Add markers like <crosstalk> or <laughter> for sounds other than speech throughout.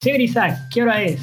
Señor Isaac, ¿qué hora es?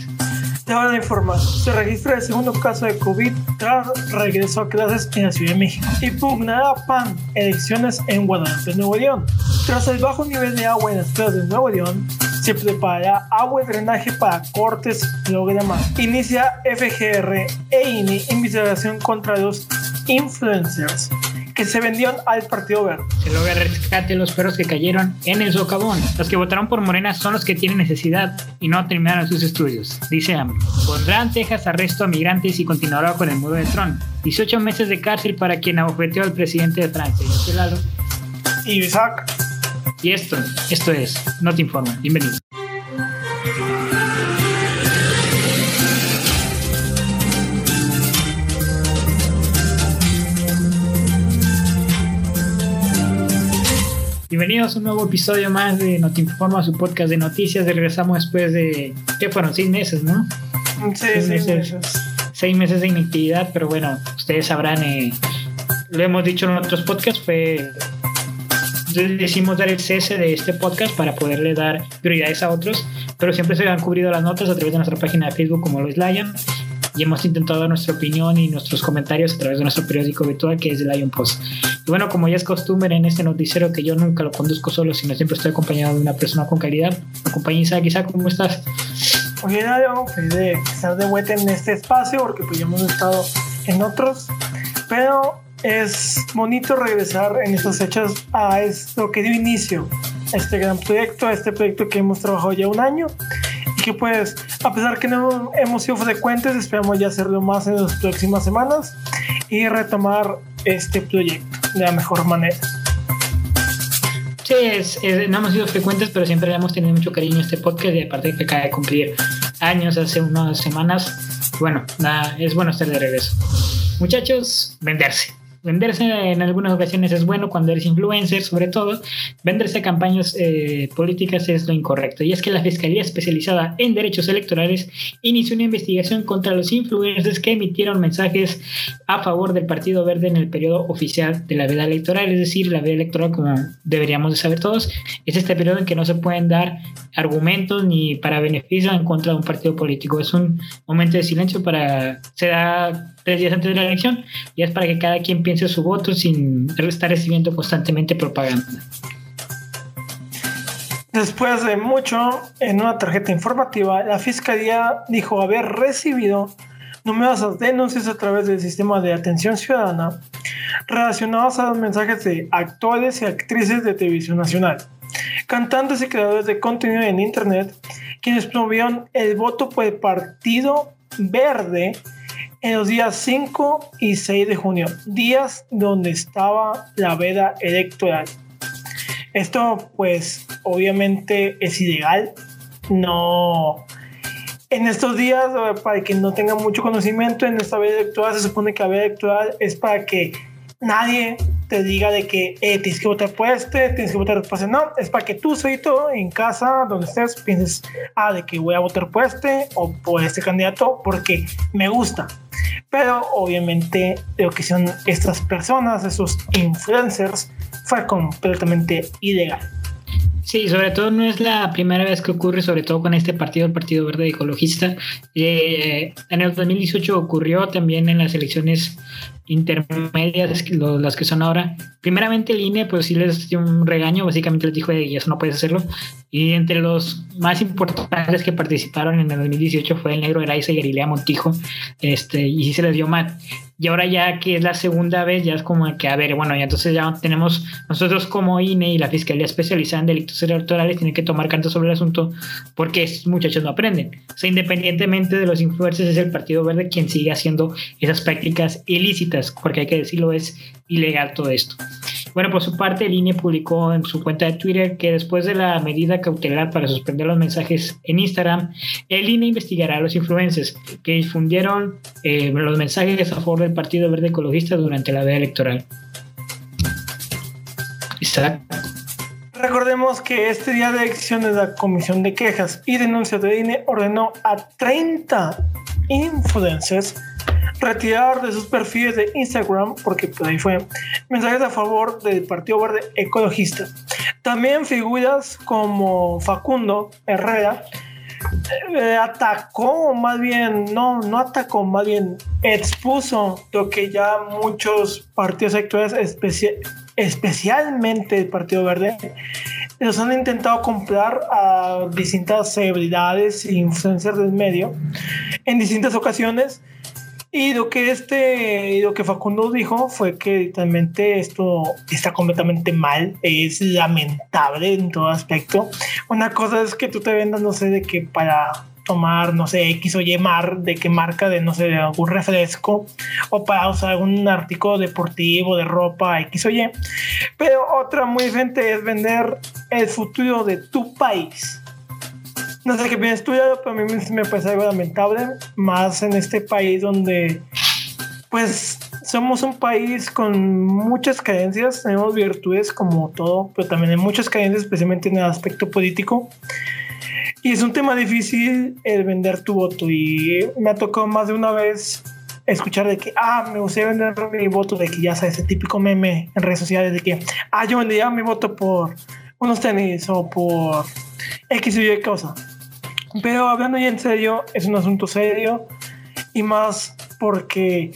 Te van a informar. Se registra el segundo caso de COVID tras regreso a clases en la Ciudad de México. Y pugnará PAN elecciones en Guadalupe, Nuevo León. Tras el bajo nivel de agua en las playas de Nuevo León, se preparará agua y drenaje para cortes programa. Inicia FGR e INE investigación contra los influencers que se vendieron al Partido Verde. Se logra rescate los perros que cayeron en el socavón. Los que votaron por Morena son los que tienen necesidad y no terminaron sus estudios, dice AMLO. Pondrán Texas arresto a migrantes y continuará con el muro de Trump. 18 meses de cárcel para quien abofeteó al presidente de Francia. Yo soy Lalo. Y Isaac. Y esto, esto es No te informa. Bienvenido. Bienvenidos a un nuevo episodio más de Notinforma, su podcast de noticias. Regresamos después de, ¿qué fueron? Seis meses, ¿no? Sí, seis meses. Seis meses de inactividad, pero bueno, ustedes sabrán, eh, lo hemos dicho en otros podcasts, fue decimos dar el cese de este podcast para poderle dar prioridades a otros, pero siempre se han cubrido las notas a través de nuestra página de Facebook como Lois Lion y hemos intentado dar nuestra opinión y nuestros comentarios a través de nuestro periódico virtual que es el Lion Post. Y bueno, como ya es costumbre en este noticiero que yo nunca lo conduzco solo, sino siempre estoy acompañado de una persona con calidad. Acompaña Isaac. Isaac, ¿cómo estás? Muy bien, feliz de estar de vuelta en este espacio porque pues ya hemos estado en otros, pero es bonito regresar en estas fechas a esto que dio inicio, a este gran proyecto, a este proyecto que hemos trabajado ya un año y que pues a pesar que no hemos sido frecuentes, esperamos ya hacerlo más en las próximas semanas y retomar este proyecto de la mejor manera. Sí, es, no hemos sido frecuentes, pero siempre le hemos tenido mucho cariño a este podcast y aparte que acaba de cumplir años hace unas semanas. Bueno, nada, es bueno estar de regreso. Muchachos, venderse venderse en algunas ocasiones es bueno cuando eres influencer, sobre todo. Venderse a campañas eh, políticas es lo incorrecto. Y es que la Fiscalía Especializada en Derechos Electorales inició una investigación contra los influencers que emitieron mensajes a favor del Partido Verde en el periodo oficial de la veda electoral. Es decir, la veda electoral, como deberíamos de saber todos, es este periodo en que no se pueden dar argumentos ni para beneficio en contra de un partido político. Es un momento de silencio para... Se da tres días antes de la elección y es para que cada quien piense su voto sin estar recibiendo constantemente propaganda. Después de mucho, en una tarjeta informativa, la Fiscalía dijo haber recibido numerosas denuncias a través del sistema de atención ciudadana relacionadas a los mensajes de actores y actrices de televisión nacional, cantantes y creadores de contenido en Internet, quienes promovieron el voto por el Partido Verde en los días 5 y 6 de junio, días donde estaba la veda electoral. Esto pues obviamente es ilegal, no... En estos días, para quien no tenga mucho conocimiento, en esta veda electoral se supone que la veda electoral es para que nadie te diga de que eh, tienes que votar por este, tienes que votar por este. No, es para que tú solito en casa, donde estés, pienses, ah, de que voy a votar por este o por este candidato porque me gusta. Pero obviamente lo que son estas personas, esos influencers, fue completamente ilegal. Sí, sobre todo no es la primera vez que ocurre, sobre todo con este partido, el Partido Verde Ecologista. Eh, en el 2018 ocurrió también en las elecciones intermedias, las que son ahora. Primeramente el INE, pues sí les dio un regaño, básicamente les dijo, y eso no puedes hacerlo. Y entre los más importantes que participaron en el 2018 fue el negro Eraiza y Galilea Montijo, este, y sí se les dio mal. Y ahora ya que es la segunda vez, ya es como que, a ver, bueno, ya entonces ya tenemos nosotros como INE y la Fiscalía Especializada en Delitos Electorales tienen que tomar cartas sobre el asunto porque estos muchachos no aprenden. O sea, independientemente de los influencers, es el Partido Verde quien sigue haciendo esas prácticas ilícitas, porque hay que decirlo, es ilegal todo esto. Bueno, por su parte, el INE publicó en su cuenta de Twitter que después de la medida cautelar para suspender los mensajes en Instagram, el INE investigará a los influencers que difundieron eh, los mensajes a favor del Partido Verde Ecologista durante la veda electoral. Recordemos que este día de elecciones la Comisión de Quejas y Denuncias de INE ordenó a 30 influencers retirar de sus perfiles de Instagram, porque por ahí fue, mensajes a favor del Partido Verde Ecologista. También figuras como Facundo Herrera eh, atacó, más bien, no, no atacó, más bien expuso lo que ya muchos partidos actuales, especialmente el Partido Verde, los han intentado comprar a distintas celebridades e influencers del medio en distintas ocasiones. Y lo que este, lo que Facundo dijo fue que realmente esto está completamente mal, es lamentable en todo aspecto. Una cosa es que tú te vendas, no sé, de que para tomar, no sé, X o Y mar, de qué marca, de no sé, de algún refresco, o para usar algún artículo deportivo, de ropa, X o Y. Pero otra muy diferente es vender el futuro de tu país. No sé qué piensas tú, pero a mí me parece algo lamentable, más en este país donde, pues, somos un país con muchas carencias, tenemos virtudes como todo, pero también hay muchas carencias, especialmente en el aspecto político. Y es un tema difícil el vender tu voto. Y me ha tocado más de una vez escuchar de que, ah, me gustaría vender mi voto, de que ya sabes, ese típico meme en redes sociales de que, ah, yo vendería mi voto por unos tenis o por X y Y cosa. Pero hablando ya en serio, es un asunto serio y más porque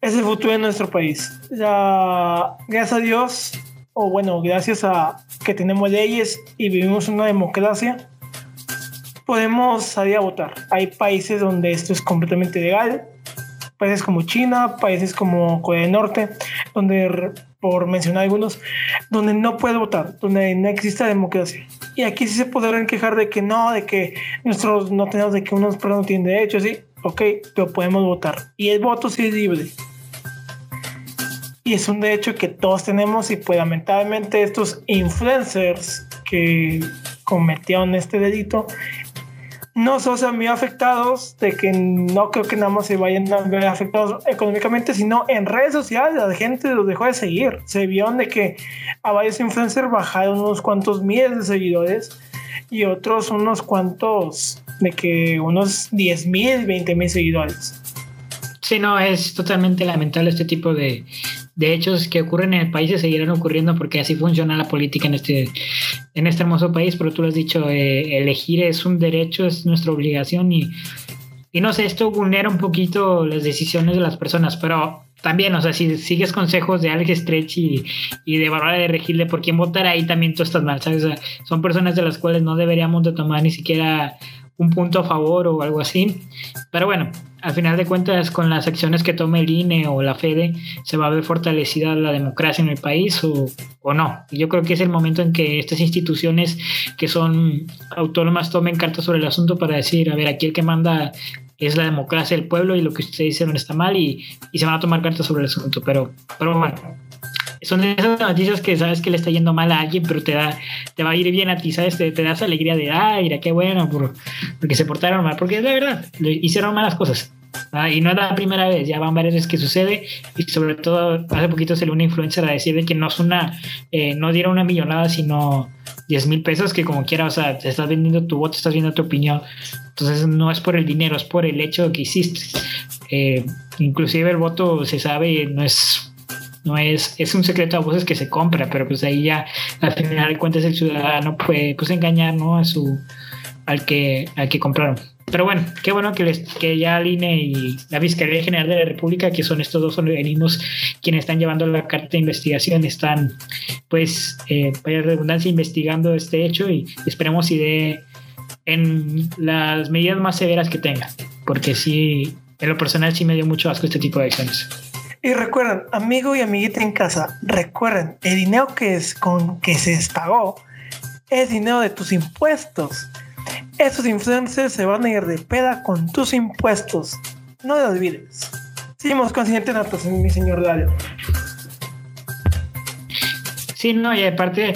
es el futuro de nuestro país. Ya, gracias a Dios, o bueno, gracias a que tenemos leyes y vivimos una democracia, podemos salir a votar. Hay países donde esto es completamente legal, países como China, países como Corea del Norte, donde, por mencionar algunos, donde no puede votar, donde no existe democracia. Y aquí sí se podrán quejar de que no, de que nosotros no tenemos, de que unos no tienen derechos, sí, ok, pero podemos votar. Y el voto sí es libre. Y es un derecho que todos tenemos y pues lamentablemente estos influencers que cometieron este delito no son muy afectados, de que no creo que nada más se vayan a ver afectados económicamente, sino en redes sociales la gente los dejó de seguir. Se vio de que a varios influencers bajaron unos cuantos miles de seguidores y otros unos cuantos, de que unos 10 mil, 20 mil seguidores. Sí, no, es totalmente lamentable este tipo de, de hechos que ocurren en el país y seguirán ocurriendo porque así funciona la política en este, en este hermoso país. Pero tú lo has dicho, eh, elegir es un derecho, es nuestra obligación y, y no sé, esto vulnera un poquito las decisiones de las personas, pero también, o sea, si sigues consejos de Alex Stretch y, y de Bárbara de Regilde por quién votar, ahí también tú estás mal, ¿sabes? son personas de las cuales no deberíamos de tomar ni siquiera un punto a favor o algo así. Pero bueno, al final de cuentas, con las acciones que tome el INE o la FEDE, se va a ver fortalecida la democracia en el país o, o no. Yo creo que es el momento en que estas instituciones que son autónomas tomen cartas sobre el asunto para decir, a ver, aquí el que manda es la democracia del pueblo y lo que ustedes hicieron está mal y, y se van a tomar cartas sobre el asunto. Pero, pero bueno, son esas noticias que sabes que le está yendo mal a alguien, pero te da, te va a ir bien a ti, ¿sabes? Te, te das alegría de, ay, mira, qué bueno, por, porque se portaron mal, porque es la verdad, hicieron malas cosas. Y no es la primera vez, ya van varias veces que sucede, y sobre todo hace poquito le una influencer a decir de que no es una, eh, no dieron una millonada, sino 10 mil pesos, que como quiera, o sea, te estás vendiendo tu voto, estás viendo tu opinión, entonces no es por el dinero, es por el hecho que hiciste. Eh, inclusive el voto se sabe, no es no es, es un secreto a voces que se compra, pero pues ahí ya al final de cuentas el ciudadano puede pues engañar ¿no? a su al que al que compraron. Pero bueno, qué bueno que, les, que ya el INE y la Fiscalía General de la República, que son estos dos organismos quienes están llevando la carta de investigación, están, pues, eh, vaya redundancia, investigando este hecho y esperemos si de en las medidas más severas que tenga, porque sí, en lo personal sí me dio mucho asco este tipo de acciones. Y recuerden, amigo y amiguita en casa, recuerden, el dinero que es con que se pagó es dinero de tus impuestos. Esos influencers se van a ir de peda con tus impuestos. No lo olvides. Seguimos con siguiente mi señor Dario. Sí, no, y aparte,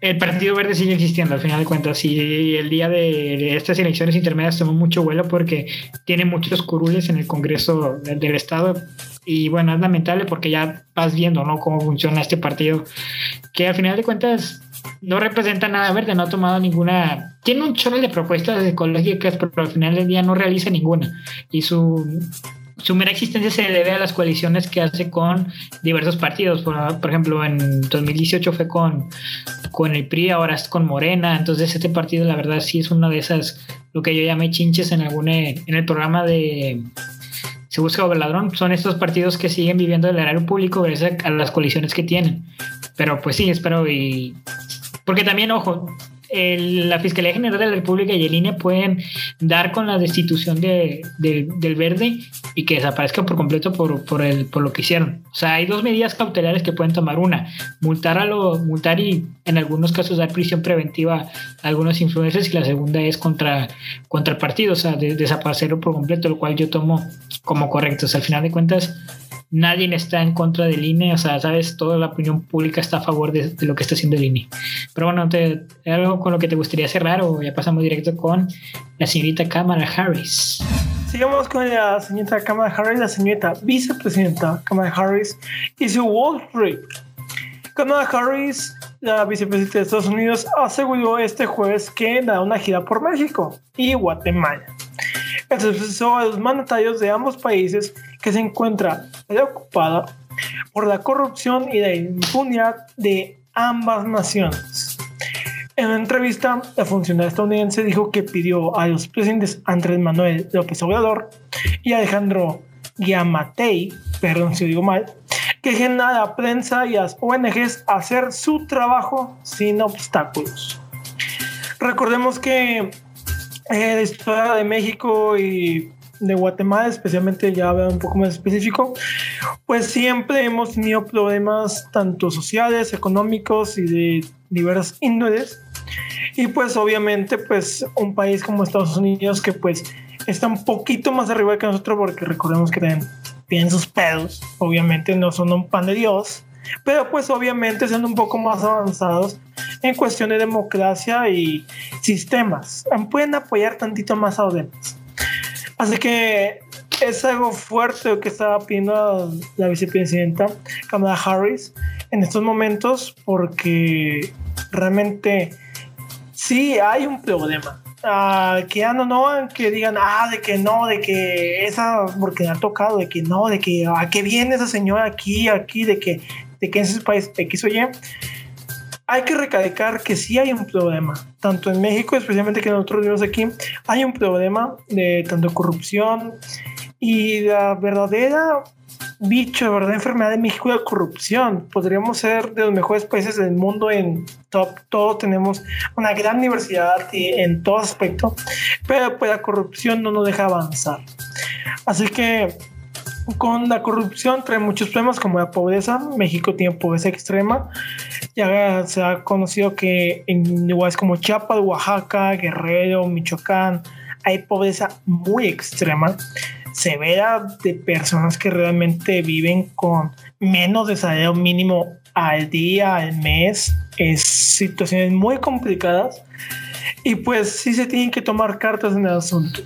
el Partido Verde sigue existiendo, al final de cuentas. Y el día de estas elecciones intermedias tomó mucho vuelo porque tiene muchos curules en el Congreso del Estado y bueno, es lamentable porque ya vas viendo, ¿no? Cómo funciona este partido, que al final de cuentas no representa nada verde, no ha tomado ninguna, tiene un chorro de propuestas ecológicas, pero al final del día no realiza ninguna. Y su, su mera existencia se debe a las coaliciones que hace con diversos partidos. Por, ejemplo, en 2018 fue con, con el PRI, ahora es con Morena. Entonces, este partido, la verdad, sí es una de esas, lo que yo llamé chinches en, algún, en el programa de Se Busca Ladrón. Son estos partidos que siguen viviendo del erario público gracias a las coaliciones que tienen. Pero pues sí, espero y. Porque también, ojo, la Fiscalía General de la República y el INE pueden dar con la destitución de, del verde y que desaparezca por completo por, por, el, por lo que hicieron. O sea, hay dos medidas cautelares que pueden tomar. Una, multar, a lo, multar y en algunos casos dar prisión preventiva a algunos influencers y la segunda es contra, contra el partido, o sea, desaparecerlo por completo, lo cual yo tomo como correcto. O sea, al final de cuentas nadie está en contra del INE, o sea, sabes, toda la opinión pública está a favor de, lo que está haciendo el INE. Pero bueno, te, ¿algo con lo que te gustaría cerrar o ya pasamos directo con la señorita Kamala Harris? Sigamos con la señorita Kamala Harris, la señorita vicepresidenta Kamala Harris y su Wall Street. Kamala Harris, la vicepresidenta de Estados Unidos, aseguró este jueves que da una gira por México y Guatemala. Expresó a los mandatarios de ambos países que se encuentra preocupada por la corrupción y la impunidad de ambas naciones. En una entrevista, la funcionaria estadounidense dijo que pidió a los presidentes Andrés Manuel López Obrador y Alejandro Yamatei, perdón si digo mal, que dejen a la prensa y a las ONGs hacer su trabajo sin obstáculos. Recordemos que eh, la historia de México y de Guatemala, especialmente ya un poco más específico, pues siempre hemos tenido problemas tanto sociales, económicos y de diversas índoles. Y pues obviamente pues un país como Estados Unidos que pues está un poquito más arriba que nosotros porque recordemos que tienen, sus pedos, obviamente no son un pan de Dios, pero pues obviamente siendo un poco más avanzados en cuestión de democracia y sistemas, pueden apoyar tantito más a los demás. Así que es algo fuerte que estaba pidiendo la vicepresidenta Kamala Harris en estos momentos porque realmente sí hay un problema. Uh, que ya no, no, que digan, ah, de que no, de que esa, porque ha tocado, de que no, de que a qué viene esa señora aquí, aquí, de que, de que en país X o Y hay que recalcar que sí hay un problema, tanto en México, especialmente que nosotros vivimos aquí, hay un problema de tanto corrupción y la verdadera bicho, la verdadera enfermedad de México es la corrupción. Podríamos ser de los mejores países del mundo en top, todo tenemos una gran universidad y en todo aspecto, pero pues la corrupción no nos deja avanzar. Así que con la corrupción trae muchos problemas como la pobreza. México tiene pobreza extrema. Ya se ha conocido que en lugares como Chiapas, Oaxaca, Guerrero, Michoacán, hay pobreza muy extrema, severa de personas que realmente viven con menos de salario mínimo al día, al mes. Es situaciones muy complicadas. Y pues sí se tienen que tomar cartas en el asunto.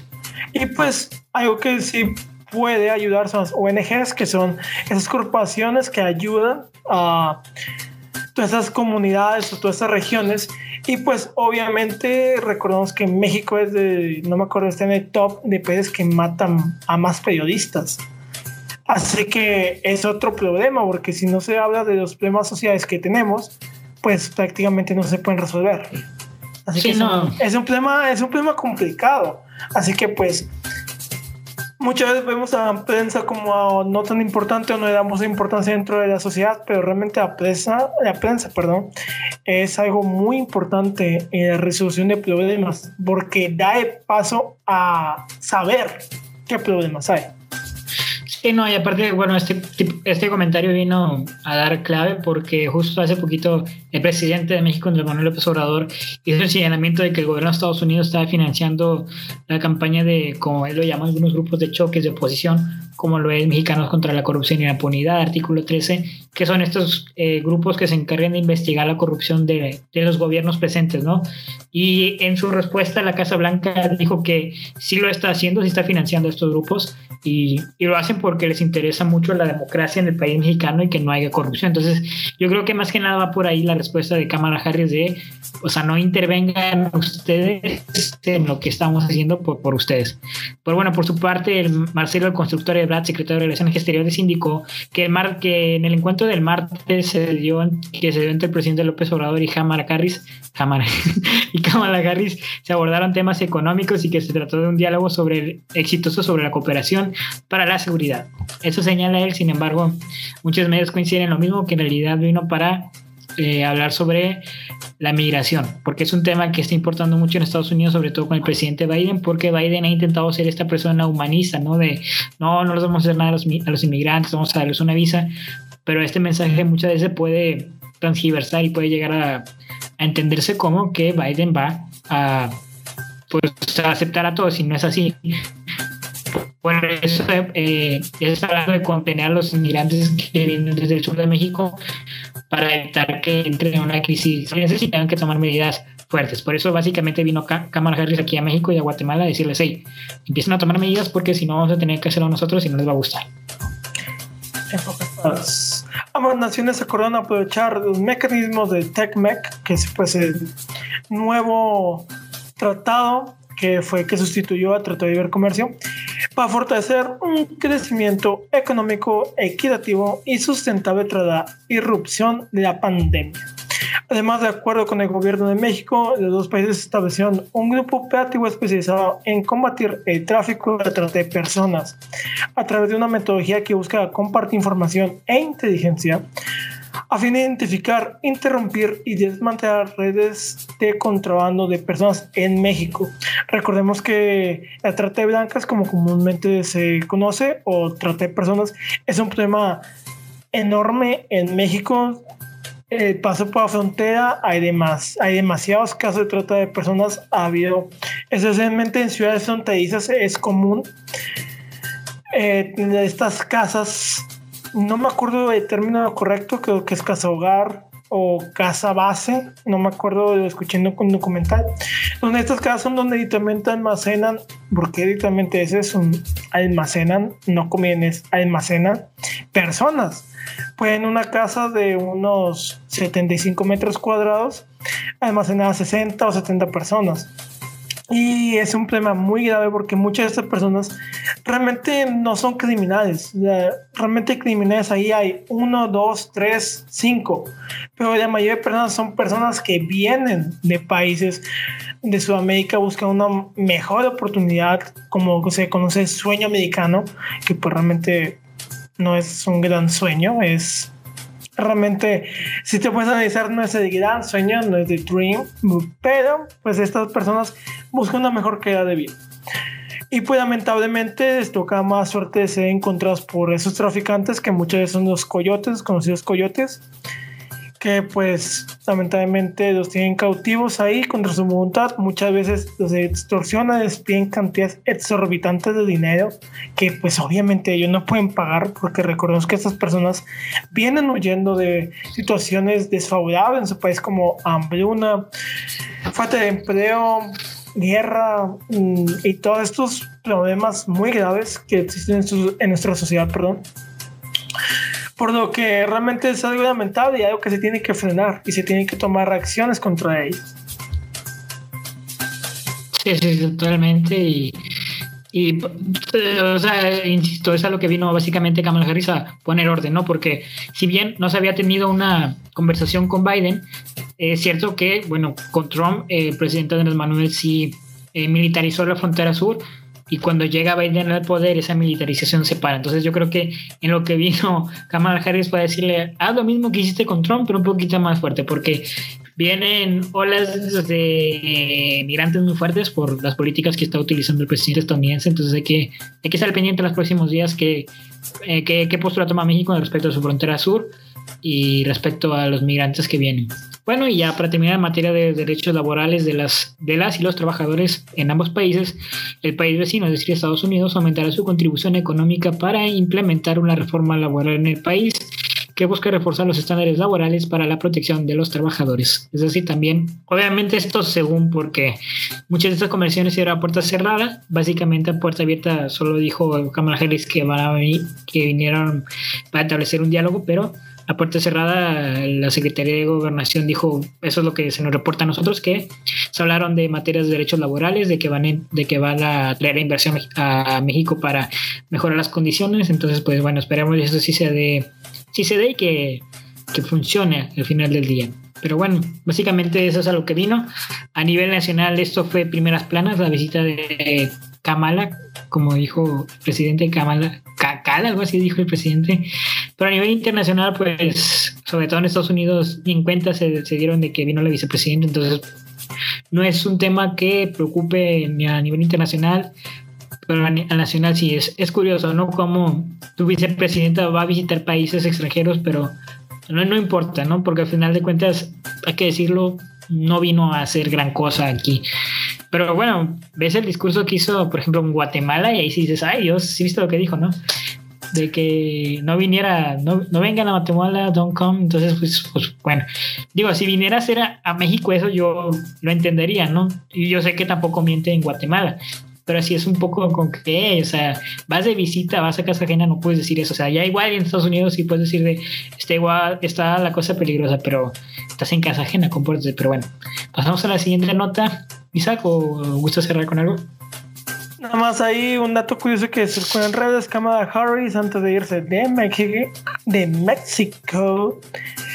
Y pues algo que sí puede ayudar son las ONGs, que son esas corporaciones que ayudan a todas esas comunidades o todas esas regiones. Y pues obviamente recordamos que México es de, no me acuerdo, está en el top de países que matan a más periodistas. Así que es otro problema, porque si no se habla de los problemas sociales que tenemos, pues prácticamente no se pueden resolver. Así que no. es, un problema, es un problema complicado. Así que pues muchas veces vemos a la prensa como no tan importante o no le damos importancia dentro de la sociedad, pero realmente la prensa, la prensa, perdón, es algo muy importante en la resolución de problemas porque da paso a saber qué problemas hay. Sí, no, y aparte, bueno, este, este comentario vino a dar clave porque justo hace poquito el presidente de México, Andrés Manuel López Obrador, hizo el señalamiento de que el gobierno de Estados Unidos estaba financiando la campaña de, como él lo llama, algunos grupos de choques de oposición, como lo es Mexicanos contra la Corrupción y la Impunidad, artículo 13, que son estos eh, grupos que se encargan de investigar la corrupción de, de los gobiernos presentes, ¿no? Y en su respuesta, la Casa Blanca dijo que sí lo está haciendo, sí está financiando estos grupos y, y lo hacen por porque les interesa mucho la democracia en el país mexicano y que no haya corrupción. Entonces, yo creo que más que nada va por ahí la respuesta de Kamala Harris de, o sea, no intervengan ustedes en lo que estamos haciendo por, por ustedes. Pero bueno, por su parte, el Marcelo, el constructor Brad, secretario de Relaciones Exteriores, indicó que, el en el encuentro del martes se dio, que se dio entre el presidente López Obrador y Kamala Harris, <laughs> y Kamala Harris se abordaron temas económicos y que se trató de un diálogo sobre exitoso sobre la cooperación para la seguridad. Eso señala él, sin embargo, muchos medios coinciden en lo mismo, que en realidad vino para eh, hablar sobre la migración, porque es un tema que está importando mucho en Estados Unidos, sobre todo con el presidente Biden, porque Biden ha intentado ser esta persona humanista, ¿no? De no, no les vamos a hacer nada a los, a los inmigrantes, vamos a darles una visa, pero este mensaje muchas veces puede transgiversar y puede llegar a, entenderse como que Biden va a pues a aceptar a todos y no es así. Bueno, eso eh, es hablando de contener a los inmigrantes que vienen desde el sur de México para evitar que entren en una crisis. Necesitan que tomar medidas fuertes. Por eso básicamente vino Kamala Harris aquí a México y a Guatemala a decirles, hey, empiecen a tomar medidas porque si no vamos a tener que hacerlo nosotros y no les va a gustar. Ambas naciones acordaron aprovechar los mecanismos del TECMEC, que es pues el nuevo tratado que fue que sustituyó al Tratado de Comercio, para fortalecer un crecimiento económico equitativo y sustentable tras la irrupción de la pandemia. Además, de acuerdo con el gobierno de México, los dos países establecieron un grupo operativo especializado en combatir el tráfico de trata de personas a través de una metodología que busca compartir información e inteligencia a fin de identificar, interrumpir y desmantelar redes de contrabando de personas en México. Recordemos que la trata de blancas, como comúnmente se conoce, o trata de personas, es un problema enorme en México. El paso por la frontera, hay, demás, hay demasiados casos de trata de personas. Ha habido, especialmente en ciudades fronterizas, es común. Eh, estas casas no me acuerdo del término correcto, creo que es casa hogar o casa base, no me acuerdo, escuchando con documental, donde estas casas son donde directamente almacenan, porque directamente ese es un almacenan, no conviene, es almacenan personas. Pues en una casa de unos 75 metros cuadrados, almacenar 60 o 70 personas y es un problema muy grave porque muchas de estas personas realmente no son criminales. Realmente criminales ahí hay uno, dos, tres, cinco. Pero la mayoría de personas son personas que vienen de países de Sudamérica, buscan una mejor oportunidad, como se conoce el sueño americano, que pues realmente no es un gran sueño, es realmente, si te puedes analizar, no es el gran sueño, no es el dream, pero pues estas personas buscan una mejor calidad de vida. Y pues lamentablemente les toca más suerte ser encontrados por esos traficantes que muchas veces son los coyotes, conocidos coyotes, que pues lamentablemente los tienen cautivos ahí contra su voluntad. Muchas veces los extorsionan, les piden cantidades exorbitantes de dinero que pues obviamente ellos no pueden pagar porque recordemos que estas personas vienen huyendo de situaciones desfavorables en su país como hambruna, falta de empleo, guerra mm, y todos estos problemas muy graves que existen en, en nuestra sociedad, perdón por lo que realmente es algo lamentable y algo que se tiene que frenar y se tienen que tomar acciones contra ello. Sí, sí, totalmente. Y, y o sea, insisto, es a lo que vino básicamente Kamala Harris a poner orden, ¿no? Porque si bien no se había tenido una conversación con Biden, es cierto que, bueno, con Trump, el presidente Andrés Manuel sí eh, militarizó la frontera sur, y cuando llega Biden al poder esa militarización se para. Entonces yo creo que en lo que vino <laughs> Kamala Harris fue decirle, haz lo mismo que hiciste con Trump, pero un poquito más fuerte, porque vienen olas de migrantes muy fuertes por las políticas que está utilizando el presidente estadounidense, entonces hay que, hay que estar pendiente en los próximos días que, eh, qué postura toma México respecto a su frontera sur y respecto a los migrantes que vienen. Bueno, y ya para terminar en materia de derechos laborales de las, de las y los trabajadores en ambos países, el país vecino, es decir, Estados Unidos, aumentará su contribución económica para implementar una reforma laboral en el país que busca reforzar los estándares laborales para la protección de los trabajadores. Es decir, también, obviamente esto según porque muchas de estas conversaciones eran a puerta cerrada, básicamente a puerta abierta solo dijo Kamala Harris que van a venir, que vinieron para establecer un diálogo, pero a puerta cerrada, la Secretaría de Gobernación dijo, eso es lo que se nos reporta a nosotros, que se hablaron de materias de derechos laborales, de que van, de que van a traer inversión a México para mejorar las condiciones. Entonces, pues bueno, esperemos que eso sí se dé, sí se dé y que, que funcione al final del día. Pero bueno, básicamente eso es a lo que vino. A nivel nacional, esto fue primeras planas, la visita de Kamala, como dijo el presidente Kamala, Kakala, algo así dijo el presidente. Pero a nivel internacional, pues, sobre todo en Estados Unidos, ni en cuenta se, dieron de que vino la vicepresidenta, entonces no es un tema que preocupe ni a nivel internacional, pero a nacional sí es, es curioso, ¿no? Como tu vicepresidenta va a visitar países extranjeros, pero no, no importa, ¿no? Porque al final de cuentas, hay que decirlo, no vino a hacer gran cosa aquí. Pero bueno, ves el discurso que hizo, por ejemplo, en Guatemala y ahí sí dices, ay Dios, sí viste lo que dijo, ¿no? De que no viniera, no, no vengan a Guatemala, don't come. Entonces, pues, pues bueno, digo, si viniera a hacer a, México eso, yo lo entendería, ¿no? Y yo sé que tampoco miente en Guatemala pero así es un poco con que, o sea, vas de visita, vas a casa ajena, no puedes decir eso. O sea, ya igual en Estados Unidos sí puedes decir de, está igual, está la cosa peligrosa, pero estás en casa ajena, compórtate. Pero bueno, pasamos a la siguiente nota. Isaac, ¿o gusta cerrar con algo? Nada más ahí un dato curioso que circula en redes, Kamala Harris antes de irse de México, de México,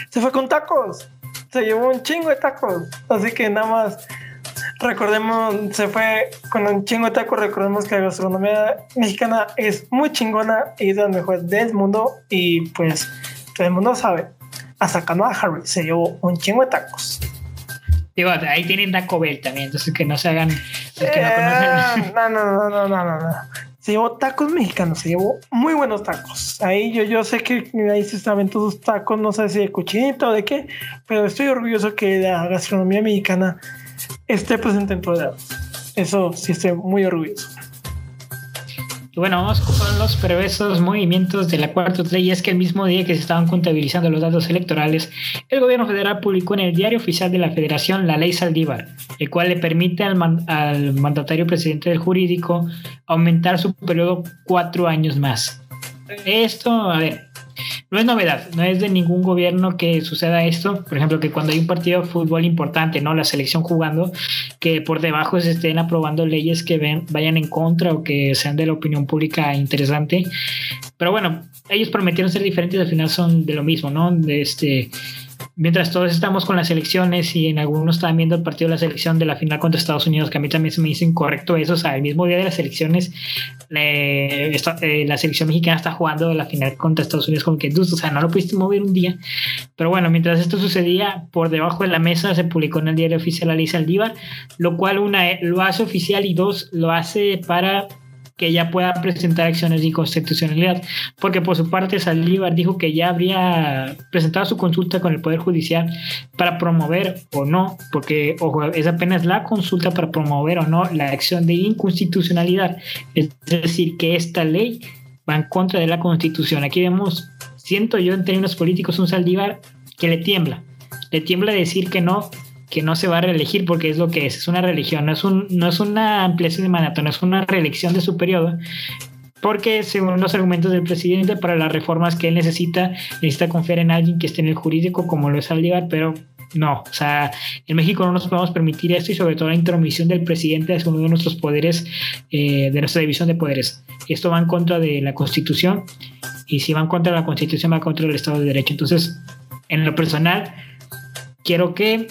se fue con tacos. Se llevó un chingo de tacos. Así que nada más recordemos, se fue con un chingo de tacos. Recordemos que la gastronomía mexicana es muy chingona y es de las mejores del mundo. Y pues todo el mundo sabe. Hasta Kamala Harris se llevó un chingo de tacos. Ahí tienen Taco Bell también, entonces que no se hagan. Eh, no, no, no, no, no, no, no. Se llevó tacos mexicanos, se llevó muy buenos tacos. Ahí yo, yo sé que ahí se saben todos tacos, no sé si de cochinito o de qué, pero estoy orgulloso que la gastronomía mexicana esté presente en todos Eso sí estoy muy orgulloso bueno, vamos con los previsos movimientos de la cuarta ley. Es que el mismo día que se estaban contabilizando los datos electorales, el gobierno federal publicó en el diario oficial de la federación la ley Saldívar, el cual le permite al, al mandatario presidente del jurídico aumentar su periodo cuatro años más. Esto, a ver, no es novedad, no es de ningún gobierno que suceda esto. Por ejemplo, que cuando hay un partido de fútbol importante, ¿no? La selección jugando, que por debajo se estén aprobando leyes que ven, vayan en contra o que sean de la opinión pública interesante. Pero bueno, ellos prometieron ser diferentes, al final son de lo mismo, ¿no? De este mientras todos estamos con las elecciones y en algunos están viendo el partido de la selección de la final contra Estados Unidos, que a mí también se me hizo incorrecto eso, o sea, el mismo día de las elecciones, eh, la selección mexicana está jugando la final contra Estados Unidos como que, o sea, no lo pudiste mover un día, pero bueno, mientras esto sucedía, por debajo de la mesa se publicó en el diario oficial Alicia Aldívar, lo cual una lo hace oficial y dos lo hace para que ya pueda presentar acciones de inconstitucionalidad, porque por su parte Saldívar dijo que ya habría presentado su consulta con el Poder Judicial para promover o no, porque ojo, es apenas la consulta para promover o no la acción de inconstitucionalidad, es decir, que esta ley va en contra de la Constitución. Aquí vemos, siento yo en términos políticos, un Saldívar que le tiembla, le tiembla decir que no que no se va a reelegir porque es lo que es, es una religión, no es, un, no es una ampliación de mandato, no es una reelección de su periodo, porque según los argumentos del presidente, para las reformas que él necesita, necesita confiar en alguien que esté en el jurídico como lo es Aldívar, pero no, o sea, en México no nos podemos permitir esto y sobre todo la intromisión del presidente es uno de nuestros poderes, eh, de nuestra división de poderes. Esto va en contra de la Constitución y si va en contra de la Constitución va contra el Estado de Derecho. Entonces, en lo personal, quiero que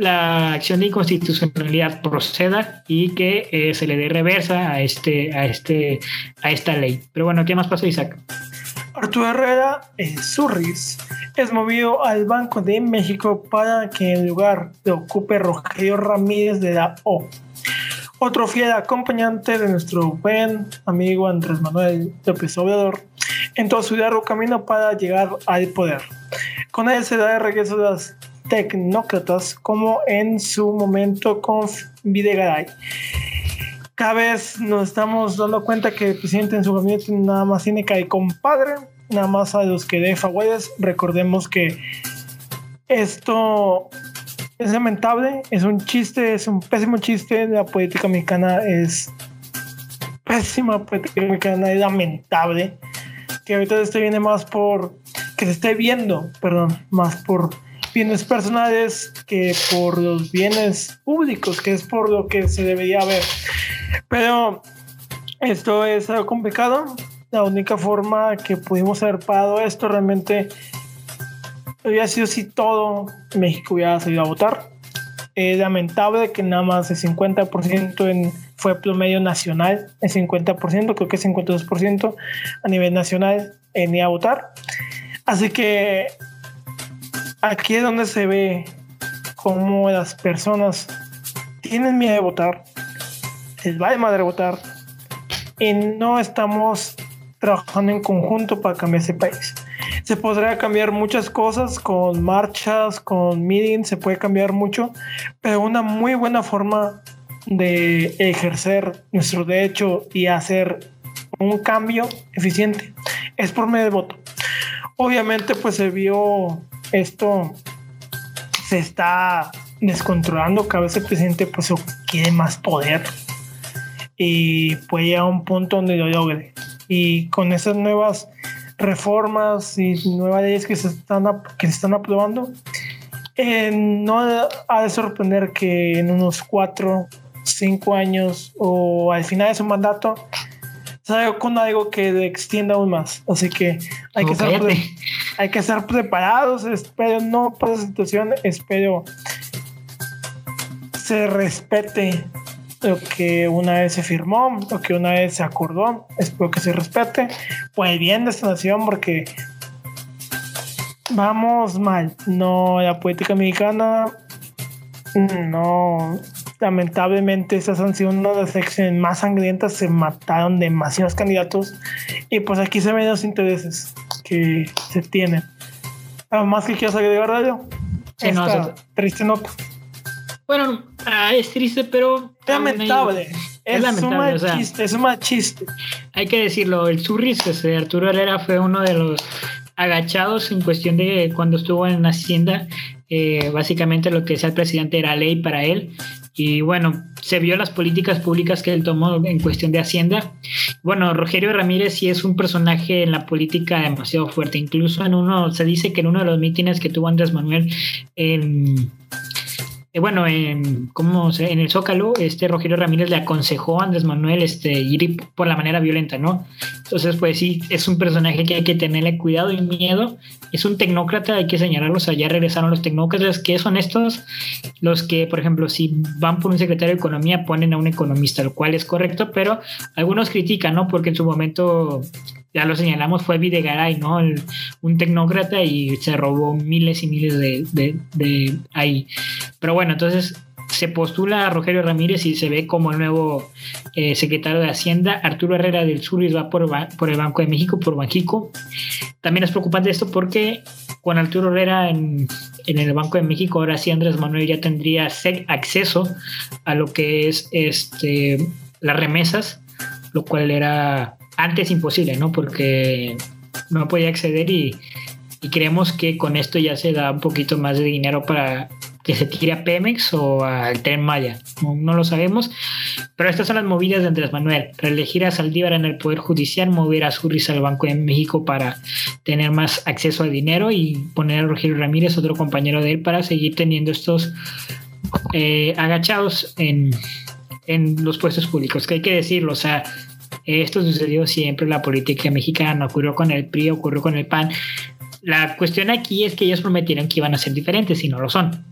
la acción de inconstitucionalidad proceda y que eh, se le dé reversa a este, a este, a esta ley. Pero bueno, ¿qué más pasó, Isaac? Arturo Herrera Zurris es movido al Banco de México para que en lugar de ocupe Rogelio Ramírez de la O. Otro fiel acompañante de nuestro buen amigo Andrés Manuel López Obrador en todo su largo camino para llegar al poder. Con él se da el regreso de las tecnócratas como en su momento con Videgaray. Cada vez nos estamos dando cuenta que el presidente en su gabinete nada más tiene que compadre nada más a los que de favores. Recordemos que esto es lamentable, es un chiste, es un pésimo chiste. La política mexicana es pésima, política mexicana es lamentable. Que ahorita se viene más por que se esté viendo, perdón, más por bienes personales que por los bienes públicos, que es por lo que se debería ver. Pero esto es algo complicado. La única forma que pudimos haber parado esto realmente hubiera sido si todo México hubiera salido a votar. Es lamentable que nada más el 50% en, fue promedio nacional, el 50%, creo que el 52% a nivel nacional en a votar. Así que aquí es donde se ve cómo las personas tienen miedo de votar, les va de madre votar y no estamos trabajando en conjunto para cambiar ese país. Se podría cambiar muchas cosas con marchas, con meetings, se puede cambiar mucho, pero una muy buena forma de ejercer nuestro derecho y hacer un cambio eficiente es por medio de voto. Obviamente pues se vio esto se está descontrolando, cada vez el presidente pues quiere más poder y puede llegar a un punto donde lo logre. Y con esas nuevas reformas y nuevas leyes que se están, que se están aprobando, eh, no ha de sorprender que en unos cuatro, cinco años o al final de su mandato salga con algo que extienda aún más. Así que hay, que estar, hay que estar preparados. Espero no por esa situación, espero se respete lo que una vez se firmó, lo que una vez se acordó. Espero que se respete por el bien de esta nación, porque vamos mal. No, la política mexicana, no. Lamentablemente, esas han sido una de las elecciones más sangrientas. Se mataron demasiados candidatos. Y pues aquí se ven los intereses que se tienen. Algo más que quieras agregar, Radio. Sí, no, triste nota. Bueno, ah, es triste, pero. Lamentable. Es, lamentable. Un chiste, es un mal chiste. Hay que decirlo, el Surris, de Arturo Herrera, fue uno de los agachados en cuestión de cuando estuvo en Hacienda. Eh, básicamente lo que decía el presidente era ley para él. Y bueno, se vio las políticas públicas que él tomó en cuestión de Hacienda. Bueno, Rogelio Ramírez sí es un personaje en la política demasiado fuerte. Incluso en uno, se dice que en uno de los mítines que tuvo Andrés Manuel en bueno, en, ¿cómo en el Zócalo, este Rogelio Ramírez le aconsejó a Andrés Manuel este, ir por la manera violenta, ¿no? Entonces, pues sí, es un personaje que hay que tenerle cuidado y miedo. Es un tecnócrata, hay que señalarlos. Allá regresaron los tecnócratas, que son estos los que, por ejemplo, si van por un secretario de Economía, ponen a un economista, lo cual es correcto, pero algunos critican, ¿no? Porque en su momento ya lo señalamos, fue Videgaray, ¿no? un tecnócrata y se robó miles y miles de, ahí. Pero bueno, entonces se postula a Rogelio Ramírez y se ve como el nuevo eh, secretario de Hacienda. Arturo Herrera del Sur va por, por el Banco de México, por Banxico. También es preocupante esto porque con Arturo Herrera en, en, el Banco de México, ahora sí Andrés Manuel ya tendría acceso a lo que es este, las remesas, lo cual era antes imposible, ¿no? Porque no podía acceder y, creemos que con esto ya se da un poquito más de dinero para que se tire a Pemex o al Tren Maya. No, lo sabemos, pero estas son las movidas de Andrés Manuel. Reelegir a Saldívar en el Poder Judicial, mover a Surris al Banco de México para tener más acceso a dinero y poner a Rogelio Ramírez, otro compañero de él, para seguir teniendo estos eh, agachados en, en los puestos públicos, que hay que decirlo, o sea, esto sucedió siempre en la política mexicana, ocurrió con el PRI, ocurrió con el PAN. La cuestión aquí es que ellos prometieron que iban a ser diferentes y no lo son.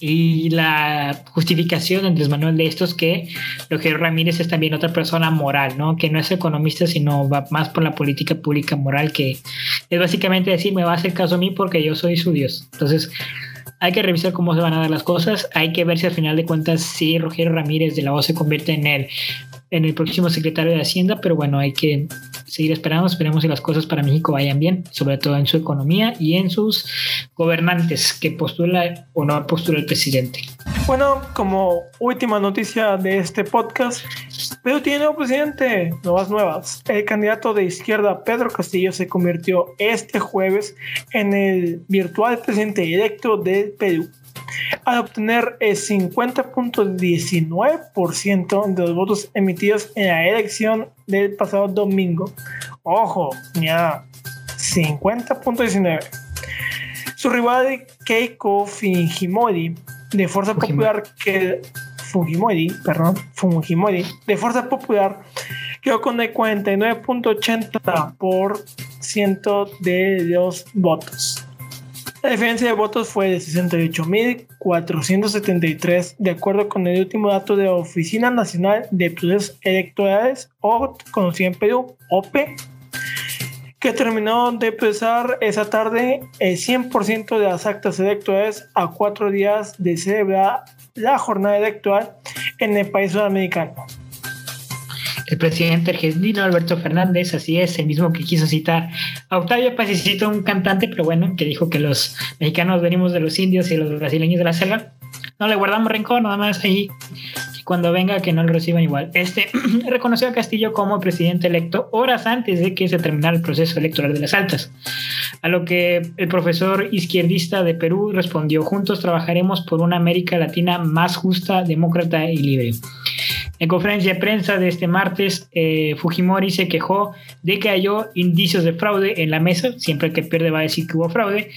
Y la justificación de Andrés Manuel de esto es que Rogelio Ramírez es también otra persona moral, ¿no? Que no es economista, sino va más por la política pública moral, que es básicamente decir, me va a hacer caso a mí porque yo soy su Dios. Entonces, hay que revisar cómo se van a dar las cosas. Hay que ver si al final de cuentas si Rogelio Ramírez de la voz se convierte en el en el próximo secretario de Hacienda, pero bueno, hay que seguir esperando, esperemos que las cosas para México vayan bien, sobre todo en su economía y en sus gobernantes que postula o no postula el presidente. Bueno, como última noticia de este podcast, Perú tiene nuevo presidente, nuevas nuevas. El candidato de izquierda Pedro Castillo se convirtió este jueves en el virtual presidente electo del Perú al obtener el 50.19% de los votos emitidos en la elección del pasado domingo. Ojo, ya 50.19. Su rival Keiko Fujimori de Fuerza Popular que Fujimori, perdón, Fujimori de Fuerza Popular quedó con el 49.80% de los votos. La diferencia de votos fue de 68.473, de acuerdo con el último dato de Oficina Nacional de Procesos Electorales, o conocida en Perú, OPE, que terminó de pesar esa tarde el 100% de las actas electorales a cuatro días de celebrar la jornada electoral en el país sudamericano el presidente argentino Alberto Fernández, así es, el mismo que quiso citar a Octavio Pacicito, un cantante, pero bueno, que dijo que los mexicanos venimos de los indios y los brasileños de la selva. No le guardamos rencor, nada más ahí. Cuando venga, que no lo reciban igual. Este <clears throat> reconoció a Castillo como presidente electo horas antes de que se terminara el proceso electoral de las altas. A lo que el profesor izquierdista de Perú respondió: Juntos trabajaremos por una América Latina más justa, demócrata y libre. En conferencia de prensa de este martes, eh, Fujimori se quejó de que halló indicios de fraude en la mesa, siempre que pierde va a decir que hubo fraude,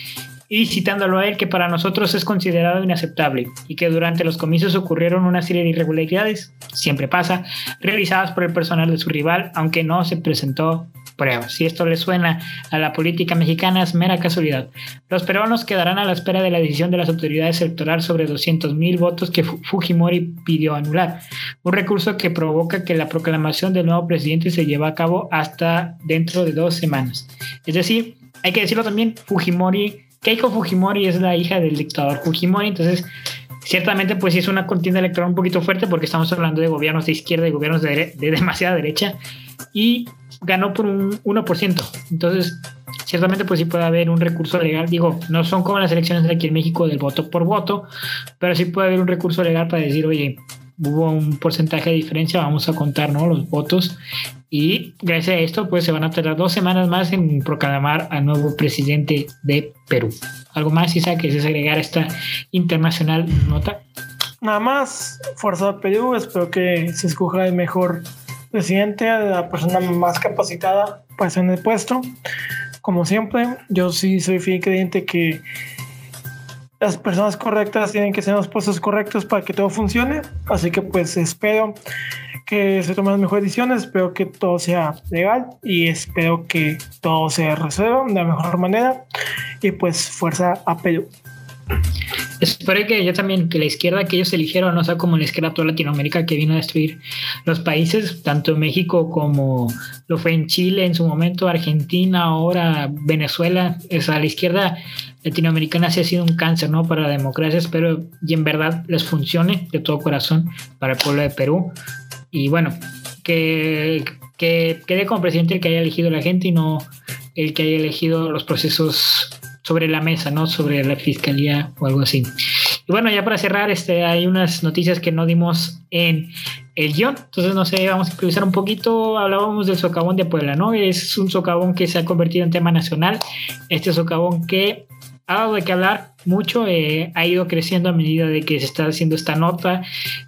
y citándolo a él que para nosotros es considerado inaceptable y que durante los comicios ocurrieron una serie de irregularidades, siempre pasa, realizadas por el personal de su rival, aunque no se presentó pruebas. Si esto le suena a la política mexicana es mera casualidad. Los peruanos quedarán a la espera de la decisión de las autoridades electorales sobre 200.000 votos que Fujimori pidió anular. Un recurso que provoca que la proclamación del nuevo presidente se lleve a cabo hasta dentro de dos semanas. Es decir, hay que decirlo también, Fujimori, Keiko Fujimori es la hija del dictador Fujimori, entonces ciertamente pues es una contienda electoral un poquito fuerte porque estamos hablando de gobiernos de izquierda y gobiernos de, de demasiada derecha y ganó por un 1%. Entonces, ciertamente pues sí puede haber un recurso legal. Digo, no son como las elecciones de aquí en México del voto por voto, pero sí puede haber un recurso legal para decir, oye, hubo un porcentaje de diferencia, vamos a contar ¿no? los votos. Y gracias a esto, pues se van a tardar dos semanas más en proclamar al nuevo presidente de Perú. ¿Algo más, Isa, que es agregar esta internacional nota? Nada más, Fuerza Perú, espero que se escoja el mejor presidente, la persona más capacitada estar en el puesto. Como siempre, yo sí soy fiel creyente que las personas correctas tienen que ser los puestos correctos para que todo funcione. Así que pues espero que se tomen las mejores decisiones, espero que todo sea legal y espero que todo se resuelva de la mejor manera. Y pues fuerza a Perú. Espero que yo también, que la izquierda que ellos eligieron no sea como la izquierda toda Latinoamérica que vino a destruir los países, tanto México como lo fue en Chile en su momento, Argentina, ahora Venezuela. O sea, la izquierda latinoamericana sí ha sido un cáncer, ¿no? Para la democracia. Espero y en verdad les funcione de todo corazón para el pueblo de Perú. Y bueno, que, que quede como presidente el que haya elegido la gente y no el que haya elegido los procesos sobre la mesa, ¿no? Sobre la fiscalía o algo así. Y bueno, ya para cerrar, este, hay unas noticias que no dimos en el guion, entonces no sé, vamos a improvisar un poquito. Hablábamos del socavón de Puebla, ¿no? Es un socavón que se ha convertido en tema nacional. Este socavón que ha dado de qué hablar mucho, eh, ha ido creciendo a medida de que se está haciendo esta nota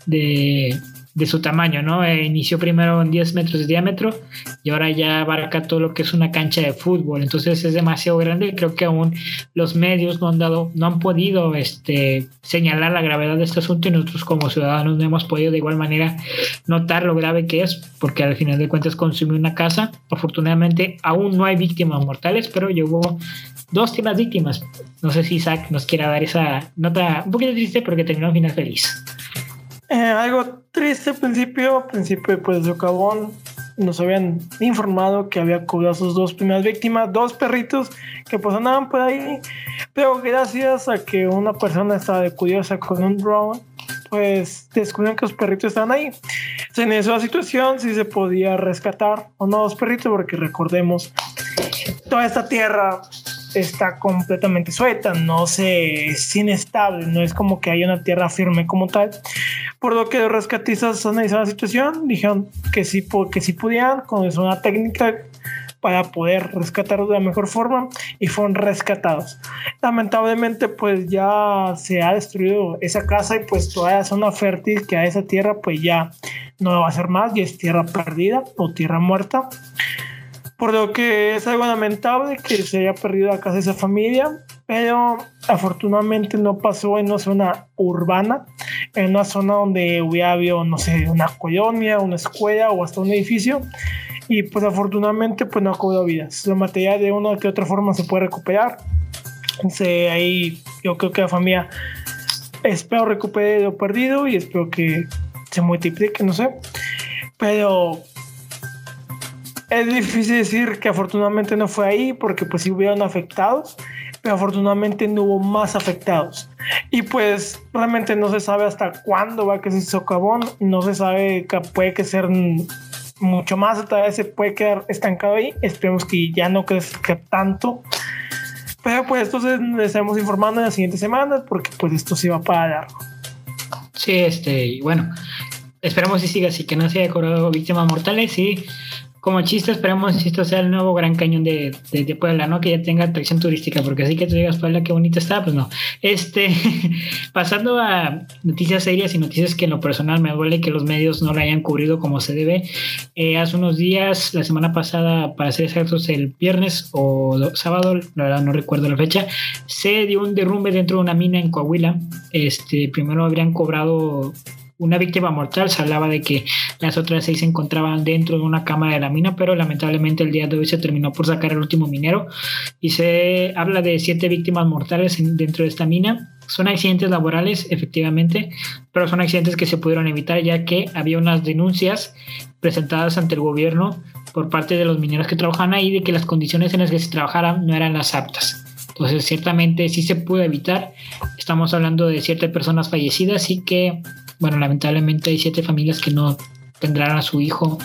de de su tamaño, ¿no? Eh, inició primero en 10 metros de diámetro y ahora ya abarca todo lo que es una cancha de fútbol. Entonces es demasiado grande. Creo que aún los medios no han dado, no han podido este, señalar la gravedad de este asunto y nosotros como ciudadanos no hemos podido de igual manera notar lo grave que es, porque al final de cuentas consumió una casa. Afortunadamente aún no hay víctimas mortales, pero hubo dos temas víctimas. No sé si Isaac nos quiera dar esa nota un poquito triste, pero que terminó al final feliz. Eh, algo triste al principio, al principio pues de Cabón nos habían informado que había cobrado sus dos primeras víctimas, dos perritos que pues andaban por ahí, pero gracias a que una persona estaba de curiosa con un drone, pues descubrieron que los perritos estaban ahí. En esa situación sí se podía rescatar a unos perritos porque recordemos, toda esta tierra está completamente suelta, no se es inestable, no es como que haya una tierra firme como tal. Por lo que rescatistas analizaron la situación, dijeron que sí, que sí podían, con una técnica para poder rescatarlos de la mejor forma y fueron rescatados. Lamentablemente pues ya se ha destruido esa casa y pues toda la zona fértil que a esa tierra pues ya no va a ser más y es tierra perdida o tierra muerta. Por lo que es algo lamentable que se haya perdido la casa de esa familia, pero afortunadamente no pasó en una zona urbana, en una zona donde hubiera habido, no sé, una colonia, una escuela o hasta un edificio y pues afortunadamente pues no ha cobrado vidas. La material de una que otra forma se puede recuperar. Entonces, ahí yo creo que la familia espero recupere lo perdido y espero que se multiplique, no sé. Pero es difícil decir que afortunadamente no fue ahí porque pues si hubieron afectados, pero afortunadamente no hubo más afectados. Y pues realmente no se sabe hasta cuándo va a que se socavón, no se sabe que puede que ser mucho más, otra vez se puede quedar estancado ahí. Esperemos que ya no crezca tanto. Pero pues entonces les estaremos informando en las siguientes semanas porque pues esto sí va para largo. Sí, este, y bueno, esperemos que siga así, que no se haya cobrado víctimas mortales y como chiste, esperemos que esto sea el nuevo Gran Cañón de, Puebla, ¿no? Que ya tenga atracción turística, porque así que tú digas Puebla, qué bonita está, pues no. Este, <laughs> pasando a noticias serias y noticias que en lo personal me duele que los medios no la hayan cubrido como se debe. Eh, hace unos días, la semana pasada, para ser exactos, el viernes o sábado, la verdad no recuerdo la fecha, se dio un derrumbe dentro de una mina en Coahuila. Este, primero habrían cobrado una víctima mortal. Se hablaba de que las otras seis se encontraban dentro de una cámara de la mina, pero lamentablemente el día de hoy se terminó por sacar el último minero y se habla de siete víctimas mortales dentro de esta mina. Son accidentes laborales, efectivamente, pero son accidentes que se pudieron evitar ya que había unas denuncias presentadas ante el gobierno por parte de los mineros que trabajan ahí de que las condiciones en las que se trabajaran no eran las aptas. Entonces, ciertamente sí se pudo evitar. Estamos hablando de siete personas fallecidas y que bueno, lamentablemente hay siete familias que no tendrán a su hijo,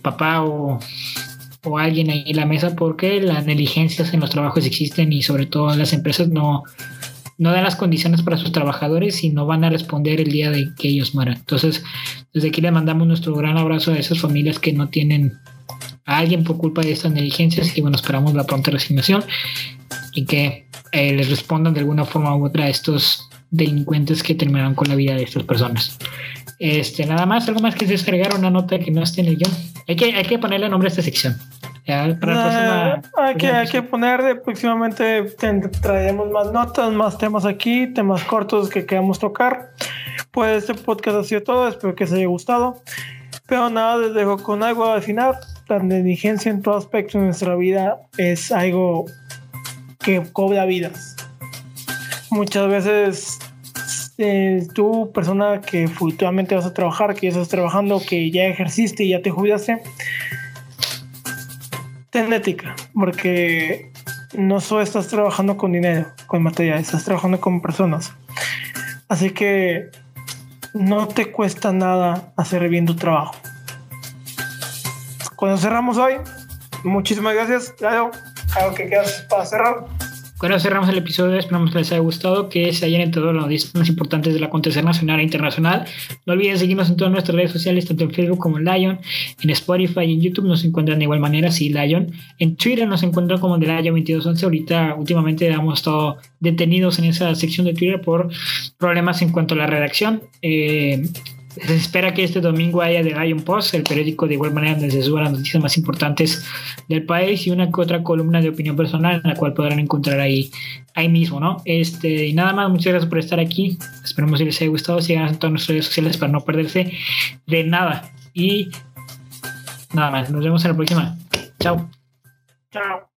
papá o, alguien ahí en la mesa porque las negligencias en los trabajos existen y sobre todo las empresas no, no dan las condiciones para sus trabajadores y no van a responder el día de que ellos mueran. Entonces, desde aquí le mandamos nuestro gran abrazo a esas familias que no tienen a alguien por culpa de estas negligencias y bueno, esperamos la pronta resignación y que eh, les respondan de alguna forma u otra a estos delincuentes que terminaron con la vida de estas personas. Este, nada más, algo más que descargar una nota que no esté en el guion. Hay que, hay que ponerle nombre a esta sección. para hay, que, hay que ponerle, próximamente traeremos más notas, más temas aquí, temas cortos que queramos tocar. Pues este podcast ha sido todo, espero que os haya gustado. Pero nada, les dejo con algo al final. La negligencia en todo aspecto de nuestra vida es algo que cobra vidas muchas veces eh, tú, persona que futuramente vas a trabajar, que ya estás trabajando, que ya ejerciste y ya te jubilaste, ten ética, porque no solo estás trabajando con dinero, con material, estás trabajando con personas. Así que no te cuesta nada hacer bien tu trabajo. Cuando cerramos hoy, muchísimas gracias. Claro, algo que quieras para cerrar. Bueno, cerramos el episodio, esperamos que les haya gustado, que se hayan enterado las noticias más importantes del acontecer nacional e internacional. No olviden seguirnos en todas nuestras redes sociales, tanto en Facebook como en Lion, en Spotify y en YouTube nos encuentran de igual manera, sí, Lion. En Twitter nos encuentran como de Lion 2211. Ahorita, últimamente, hemos estado detenidos en esa sección de Twitter por problemas en cuanto a la redacción. Eh, se espera que este domingo haya The Lion Post, el periódico de igual manera donde se suban las noticias más importantes del país y una otra columna de opinión personal en la cual podrán encontrar ahí, ahí mismo, ¿no? Este, y nada más, muchas gracias por estar aquí. Esperemos que les haya gustado. Sigan en todas nuestras redes sociales para no perderse de nada. Y nada más, nos vemos en la próxima. Chao. Chao.